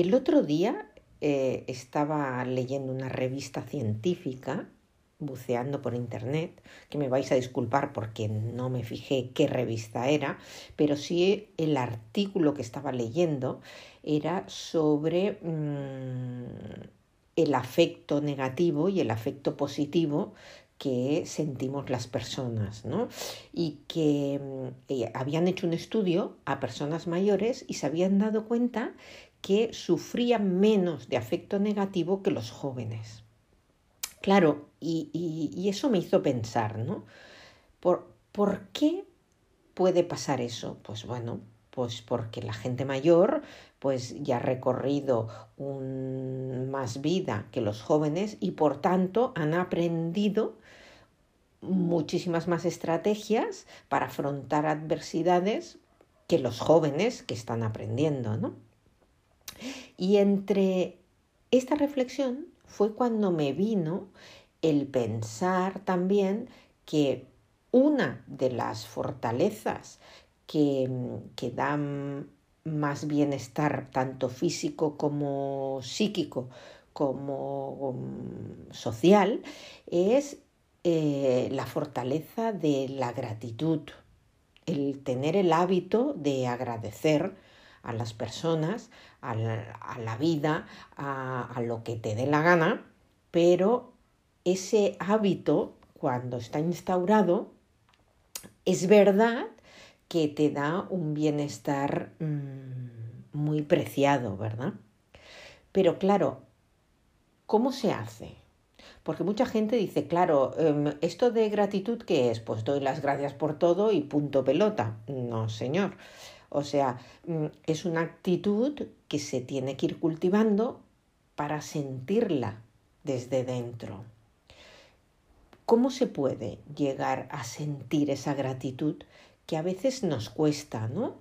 El otro día eh, estaba leyendo una revista científica, buceando por internet, que me vais a disculpar porque no me fijé qué revista era, pero sí el artículo que estaba leyendo era sobre mm, el afecto negativo y el afecto positivo que sentimos las personas, ¿no? Y que mm, eh, habían hecho un estudio a personas mayores y se habían dado cuenta que sufrían menos de afecto negativo que los jóvenes. Claro, y, eso me hizo pensar, ¿no? ¿Por, ¿Por qué puede pasar eso? Pues bueno, pues porque la gente mayor pues ya ha recorrido más vida que los jóvenes y por tanto han aprendido muchísimas más estrategias para afrontar adversidades que los jóvenes que están aprendiendo, ¿no? Y entre esta reflexión fue cuando me vino el pensar también que una de las fortalezas que, que dan más bienestar tanto físico como psíquico como um, social es eh, la fortaleza de la gratitud, el tener el hábito de agradecer a las personas, a la, vida, a, lo que te dé la gana, pero ese hábito, cuando está instaurado, es verdad que te da un bienestar mm, muy preciado, ¿verdad? Pero claro, ¿cómo se hace? Porque mucha gente dice, claro, em, esto de gratitud, ¿qué es? Pues doy las gracias por todo y punto pelota. No, señor. O sea, mm, es una actitud que se tiene que ir cultivando para sentirla desde dentro. ¿Cómo se puede llegar a sentir esa gratitud que a veces nos cuesta, ¿no?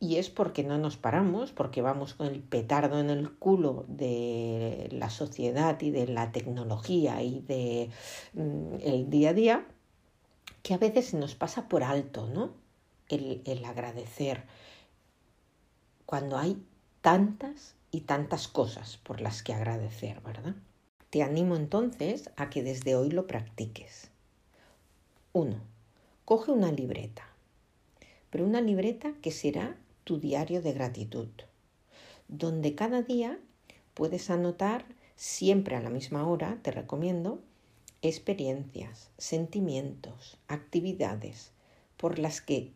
Y es porque no nos paramos, porque vamos con el petardo en el culo de la sociedad y de la tecnología y de mm, el día a día, que a veces nos pasa por alto, ¿no? El, agradecer, cuando hay tantas y tantas cosas por las que agradecer, ¿verdad? Te animo entonces a que desde hoy lo practiques. 1. Coge una libreta, pero una libreta que será tu diario de gratitud, donde cada día puedes anotar siempre a la misma hora, te recomiendo, experiencias, sentimientos, actividades por las que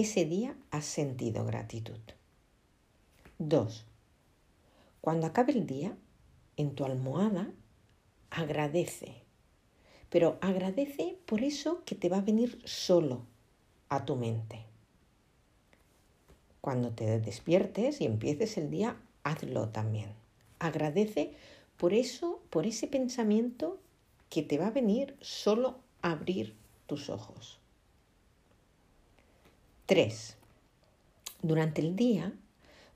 ese día has sentido gratitud. 2. Cuando acabe el día, en tu almohada, agradece. Pero agradece por eso que te va a venir solo a tu mente. Cuando te despiertes y empieces el día, hazlo también. Agradece por eso, por ese pensamiento que te va a venir solo a abrir tus ojos. 3. Durante el día,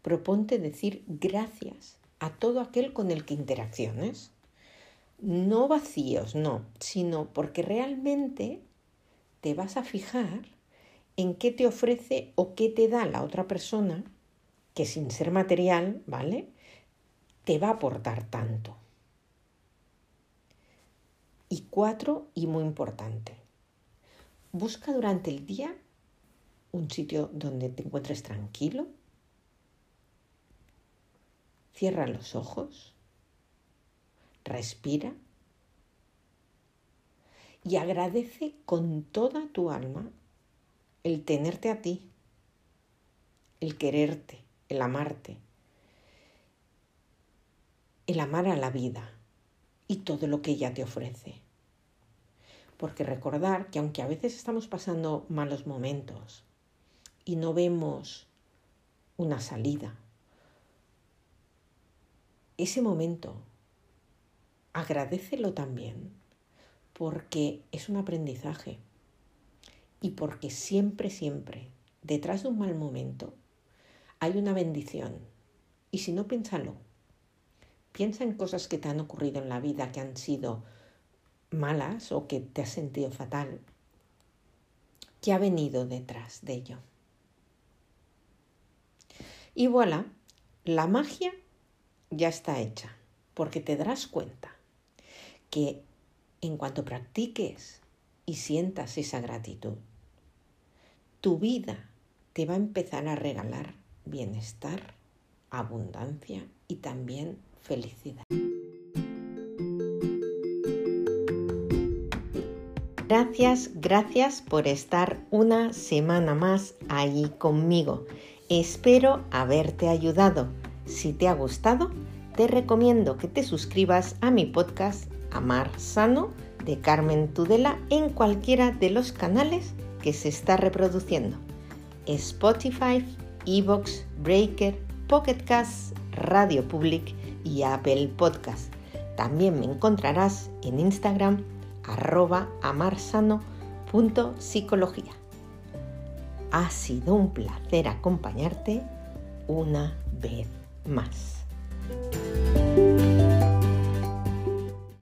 proponte decir gracias a todo aquel con el que interacciones. No vacíos, no, sino porque realmente te vas a fijar en qué te ofrece o qué te da la otra persona que sin ser material, ¿vale? Te va a aportar tanto. Y cuatro, y muy importante, busca durante el día un sitio donde te encuentres tranquilo, Cierra los ojos, respira. Y agradece con toda tu alma el tenerte a ti, el quererte, el amarte, el amar a la vida y todo lo que ella te ofrece. Porque recordar que aunque a veces estamos pasando malos momentos y no vemos una salida, ese momento, agradecelo también, porque es un aprendizaje y porque siempre, siempre, detrás de un mal momento, hay una bendición. Y si no, piénsalo. Piensa en cosas que te han ocurrido en la vida que han sido malas o que te has sentido fatal. ¿Qué ha venido detrás de ello? Y voilà, la magia ya está hecha, porque te darás cuenta que en cuanto practiques y sientas esa gratitud, tu vida te va a empezar a regalar bienestar, abundancia y también felicidad. Gracias, gracias por estar una semana más ahí conmigo. Espero haberte ayudado. Si te ha gustado, te recomiendo que te suscribas a mi podcast Amar Sano de Carmen Tudela en cualquiera de los canales que se está reproduciendo. Spotify, Evox, Breaker, Pocket Cast, Radio Public y Apple Podcast. También me encontrarás en Instagram arroba amarsano.psicología. Ha sido un placer acompañarte una vez más.